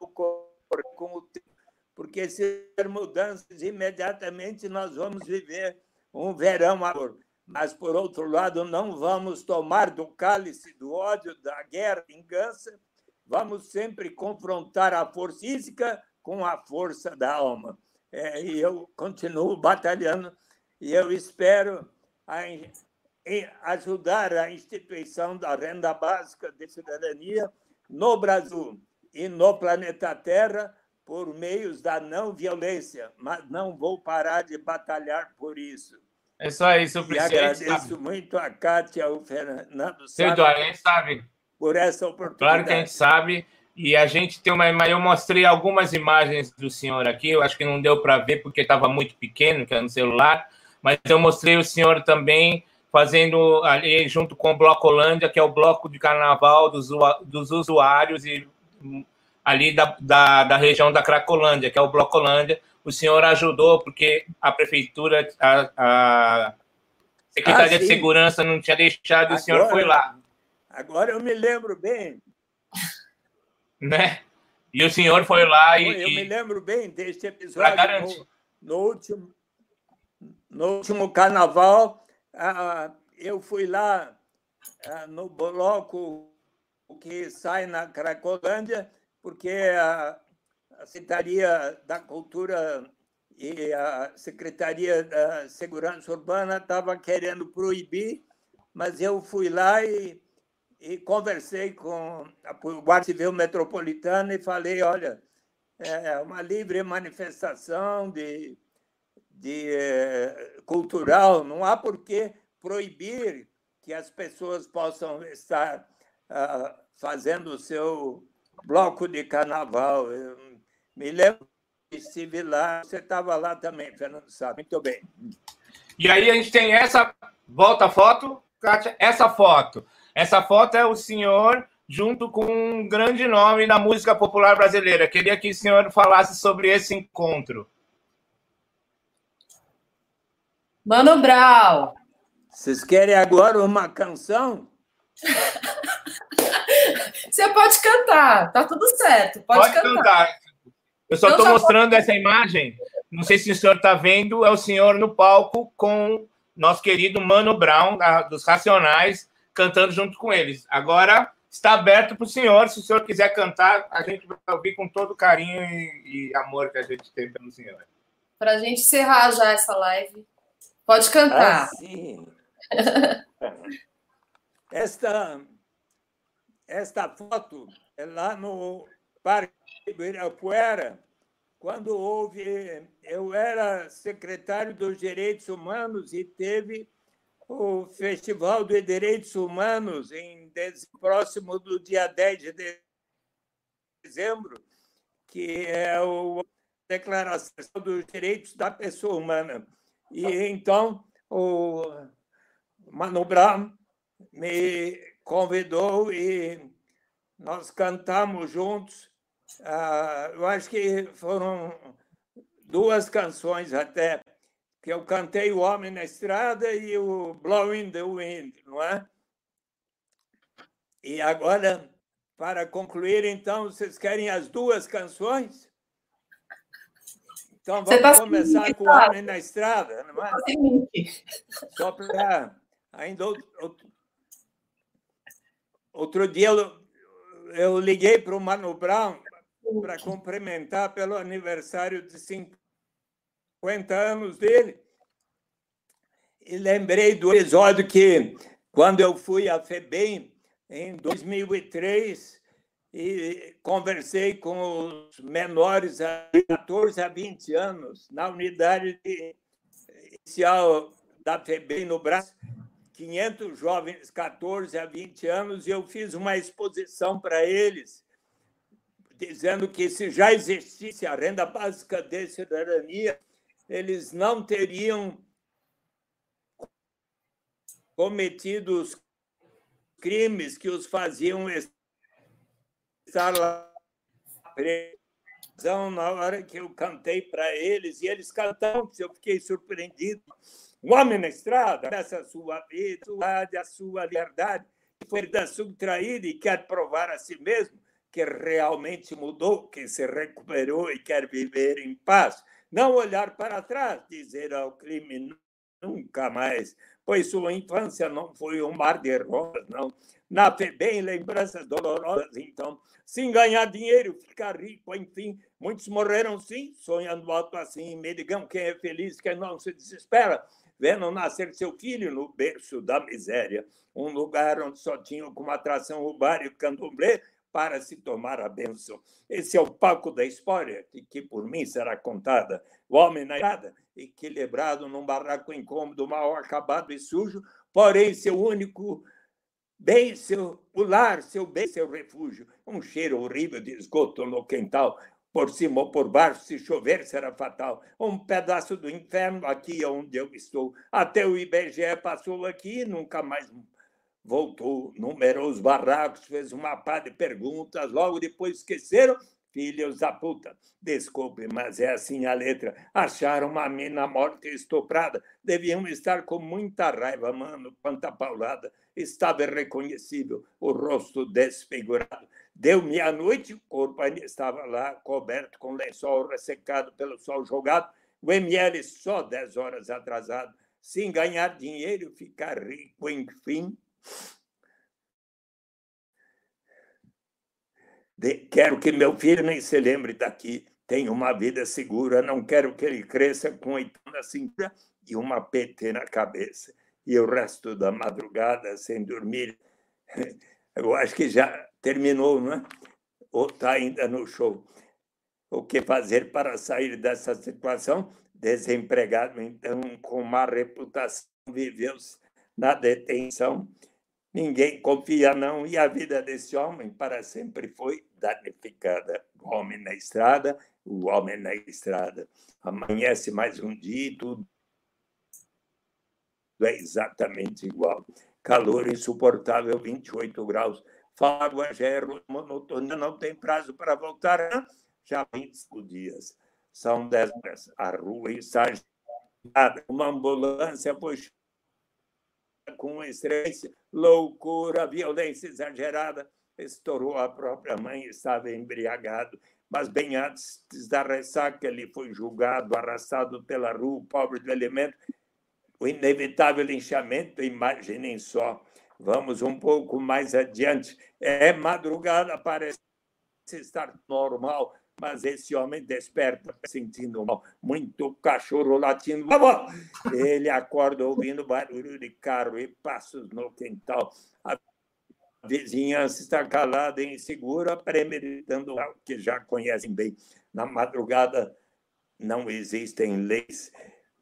ocorrer com o tempo, porque se ter mudanças imediatamente nós vamos viver um verão amor. Mas, por outro lado, não vamos tomar do cálice do ódio, da guerra, vingança, vamos sempre confrontar a força física com a força da alma. É, e eu continuo batalhando e eu espero a, ajudar a instituição da renda básica de cidadania no Brasil e no planeta Terra por meios da não violência, mas não vou parar de batalhar por isso. É só isso, E agradeço sabe. muito a Kátia, ao Fernando Seu Eduardo, a gente sabe. Por essa oportunidade. Claro que a gente sabe. E a gente tem uma. Eu mostrei algumas imagens do senhor aqui, eu acho que não deu para ver porque estava muito pequeno, que é no celular, mas eu mostrei o senhor também fazendo ali junto com o Bloco Holândia, que é o bloco de carnaval dos, dos usuários e ali da, da, da, região da Cracolândia, que é o Bloco Holândia. O senhor ajudou porque a prefeitura, a, a Secretaria ah, de Segurança não tinha deixado, agora, o senhor foi lá. Agora eu me lembro bem né? E o senhor foi lá e. Eu me lembro bem deste episódio. No, no, último, no último carnaval, ah, eu fui lá ah, no bloco que sai na Cracolândia, porque a, a Secretaria da Cultura e a Secretaria da Segurança Urbana estava querendo proibir, mas eu fui lá e e conversei com o Guarda Civil Metropolitano e falei, olha, é uma livre manifestação de, de é, cultural, não há por que proibir que as pessoas possam estar uh, fazendo o seu bloco de carnaval. Eu me lembro que estive lá, você estava lá também, Fernando Sá. Muito bem. E aí a gente tem essa, volta a foto, Kátia, essa foto essa foto é o senhor junto com um grande nome da música popular brasileira. Queria que o senhor falasse sobre esse encontro. Mano Brown. Vocês querem agora uma canção? *laughs* Você pode cantar, tá tudo certo. Pode, pode cantar. cantar. Eu só estou mostrando essa imagem. Não sei se o senhor está vendo, é o senhor no palco com nosso querido Mano Brown, da, dos Racionais, cantando junto com eles. Agora está aberto para o senhor. Se o senhor quiser cantar, a gente vai ouvir com todo o carinho e, e amor que a gente tem pelo senhor. Para a gente encerrar já essa live, pode cantar. Ah, sim. esta, esta foto é lá no Parque Ibirapuera, quando houve. Eu era secretário dos Direitos Humanos e teve o Festival de Direitos Humanos, em, próximo do dia 10 de dezembro, que é a Declaração dos Direitos da Pessoa Humana. E então o Mano Brown me convidou e nós cantamos juntos Ah, eu acho que foram duas canções até, que eu cantei O Homem na Estrada e o Blowing the Wind, não é? E agora, para concluir, então, vocês querem as duas canções? Então vamos tá começar com o Homem na Estrada, não é? Só para. Ainda outro, outro dia eu, eu liguei para o Mano Brown para cumprimentar pelo aniversário de 50 anos dele. E lembrei do episódio que, quando eu fui à FEBEM, em 2003, e conversei com os menores de 14 a 20 anos na unidade inicial da FEBEM no Brasil, 500 jovens 14 a 20 anos, e eu fiz uma exposição para eles, dizendo que se já existisse a renda básica de cidadania, eles não teriam cometido os crimes que os faziam estar lá na hora que eu cantei para eles, e eles cantaram, eu fiquei surpreendido. O homem na estrada, essa sua vida, a sua liberdade, foi da subtraída e quer provar a si mesmo que realmente mudou, que se recuperou e quer viver em paz. Não olhar para trás, dizer ao crime nunca mais, pois sua infância não foi um mar de rosas, não. Na bem lembranças dolorosas, então. Sem ganhar dinheiro, ficar rico, enfim. Muitos morreram, sim, sonhando alto assim. Me digam quem é feliz, quem não se desespera, vendo nascer seu filho no berço da miséria. Um lugar onde só tinham como atração o bar e o candomblé, para se tomar a bênção. Esse é o palco da história, que, que por mim será contada. O homem na estrada, equilibrado num barraco incômodo, mal acabado e sujo, porém seu único bem, seu o lar, seu bem, seu refúgio. Um cheiro horrível de esgoto no quintal, por cima ou por baixo, se chover será fatal. Um pedaço do inferno aqui onde eu estou. Até o IBGE passou aqui e nunca mais voltou, numerou os barracos, fez uma pá de perguntas, logo depois esqueceram, filhos da puta. Desculpe, mas é assim a letra. Acharam uma mina morta e estuprada. Deviam estar com muita raiva, mano, quanta paulada. Estava irreconhecível, o rosto desfigurado. Deu meia-noite, o corpo ainda estava lá, coberto com lençol ressecado pelo sol jogado. O ML só dez horas atrasado. Sem ganhar dinheiro, ficar rico, enfim, de, quero que meu filho nem se lembre daqui, tenha uma vida segura, não quero que ele cresça com oito na cintura e uma PT na cabeça. E o resto da madrugada sem dormir. *laughs* Eu acho que já terminou, não é? Ou está ainda no show. O que fazer para sair dessa situação? Desempregado, então, com má reputação, viveu na detenção Ninguém confia, não, e a vida desse homem para sempre foi danificada. O homem na estrada, o homem na estrada. Amanhece mais um dia e tudo é exatamente igual. Calor insuportável, 28 graus. Fábio Agero, monotonia, não tem prazo para voltar, já 25 dias. São 10 horas. A rua está uma ambulância puxando com estresse, loucura, violência exagerada. Estourou a própria mãe, estava embriagado. Mas bem antes da ressaca, ele foi julgado, arrastado pela rua, pobre do elemento. O inevitável linchamento, imaginem só. Vamos um pouco mais adiante. É madrugada, parece estar normal mas esse homem desperta sentindo mal, muito cachorro latindo. Ele acorda ouvindo barulho de carro e passos no quintal. A vizinhança está calada e insegura, premeditando algo que já conhecem bem. Na madrugada não existem leis.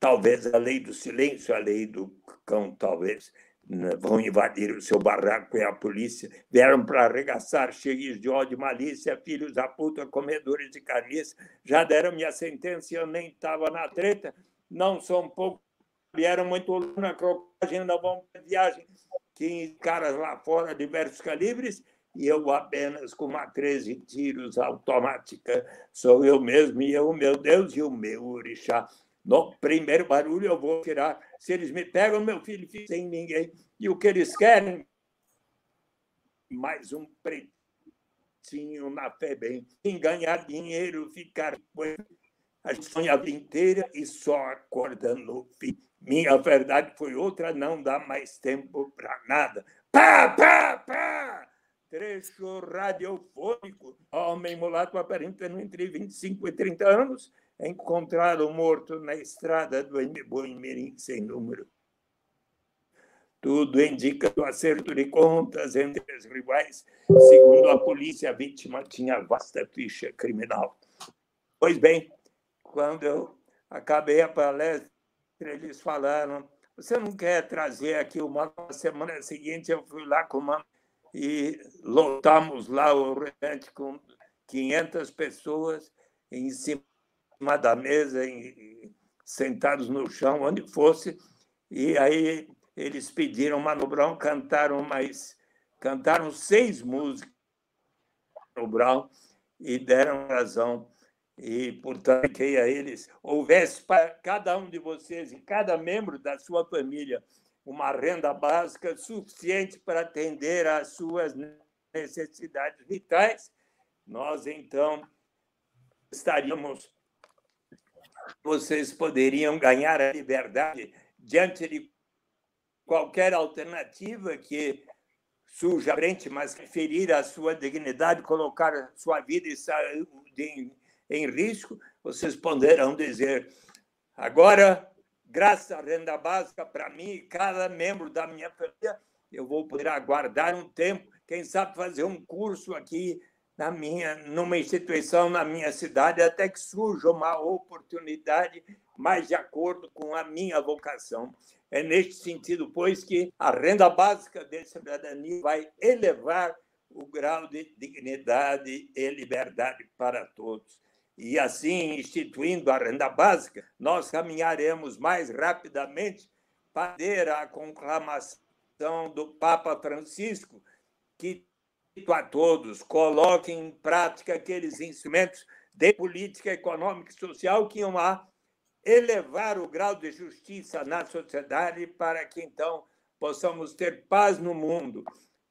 Talvez a lei do silêncio, a lei do cão, talvez vão invadir o seu barraco e a polícia. Vieram para arregaçar, cheios de ódio malícia, filhos da puta, comedores de carniça. Já deram minha sentença e eu nem estava na treta. Não são poucos, vieram muito na crocagem, ainda vão para viagem. 15 caras lá fora, diversos calibres, e eu apenas com uma 13 tiros automática. Sou eu mesmo e eu, meu Deus, e o meu orixá. No primeiro barulho eu vou tirar. Se eles me pegam, meu filho fica sem ninguém. E o que eles querem? Mais um pretinho na fé bem. Em ganhar dinheiro, ficar. A gente a vida inteira e só acorda no fim. Minha verdade foi outra, não dá mais tempo para nada. Pá, pá, pá! Trecho radiofônico. Homem mulato aparentando entre 25 e 30 anos, encontrado morto na estrada do Mirim sem número. Tudo indica o acerto de contas entre os rivais. Segundo a polícia, a vítima tinha vasta ficha criminal. Pois bem, quando eu acabei a palestra, eles falaram: você não quer trazer aqui uma semana seguinte? Eu fui lá com uma e lotamos lá o restaurante com 500 pessoas em cima da mesa, em, sentados no chão, onde fosse. E aí eles pediram Mano Brown, cantaram mais, cantaram seis músicas no Brown e deram razão e, portanto, que a eles houvesse para cada um de vocês e cada membro da sua família uma renda básica suficiente para atender às suas necessidades vitais, nós então estaríamos vocês poderiam ganhar a liberdade diante de qualquer alternativa que surja à frente, mas ferir a sua dignidade, colocar sua vida e saúde em risco, vocês poderão dizer: agora, graças à renda básica, para mim e cada membro da minha família, eu vou poder aguardar um tempo, quem sabe fazer um curso aqui na minha, numa instituição na minha cidade, até que surja uma oportunidade mais de acordo com a minha vocação. É neste sentido, pois, que a renda básica de cidadania vai elevar o grau de dignidade e liberdade para todos e assim instituindo a renda básica, nós caminharemos mais rapidamente para a conclamação do Papa Francisco, que a todos coloquem em prática aqueles instrumentos de política econômica e social que iam a elevar o grau de justiça na sociedade para que então possamos ter paz no mundo.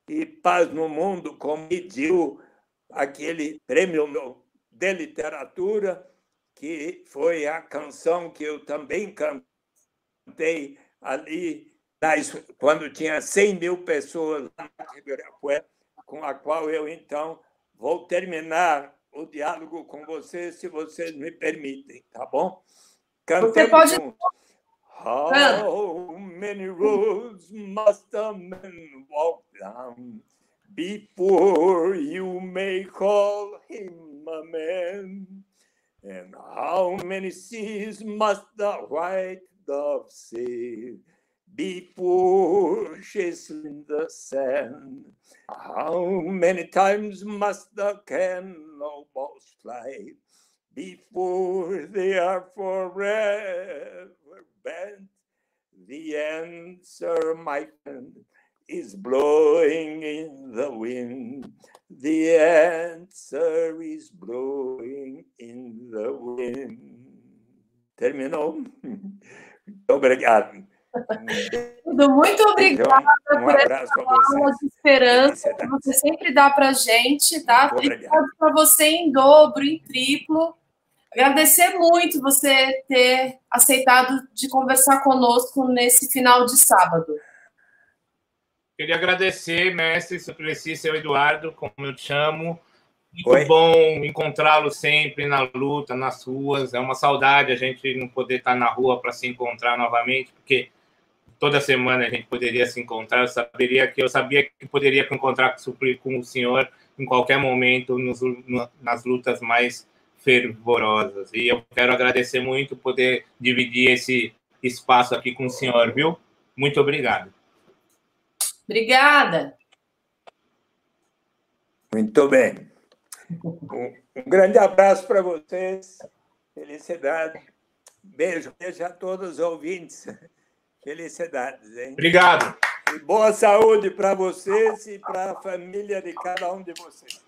E paz no mundo, como pediu aquele prêmio de literatura, que foi a canção que eu também cantei ali quando tinha 100 mil pessoas na Ibirapué, com a qual eu, então, vou terminar o diálogo com vocês, se vocês me permitem, tá bom? Cantemos Você pode... Um... How many roads must a man walk down before you may call him a man. And how many seas must the white dove sail before she's in the sand? How many times must the cannonballs fly before they are forever bent? The answer, my friend, is blowing in the wind. The answer is blowing in the wind. Terminou? *laughs* Obrigado. Tudo muito obrigada um por essa palavra de esperança que você sempre dá para a gente, tá? Obrigado para você em dobro, em triplo. Agradecer muito você ter aceitado de conversar conosco nesse final de sábado. Queria agradecer, mestre Suplicy, seu Eduardo, como eu te chamo. Muito Oi. bom encontrá-lo sempre na luta, nas ruas. É uma saudade a gente não poder estar na rua para se encontrar novamente, porque toda semana a gente poderia se encontrar. Eu saberia que eu sabia que poderia encontrar com o senhor em qualquer momento nos, nas lutas mais fervorosas. E eu quero agradecer muito poder dividir esse espaço aqui com o senhor, viu? Muito obrigado. Obrigada. Muito bem. Um, um grande abraço para vocês. Felicidade. Beijo, beijo a todos os ouvintes. Felicidades, hein? Obrigado. E boa saúde para vocês e para a família de cada um de vocês.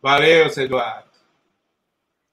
Valeu, Eduardo.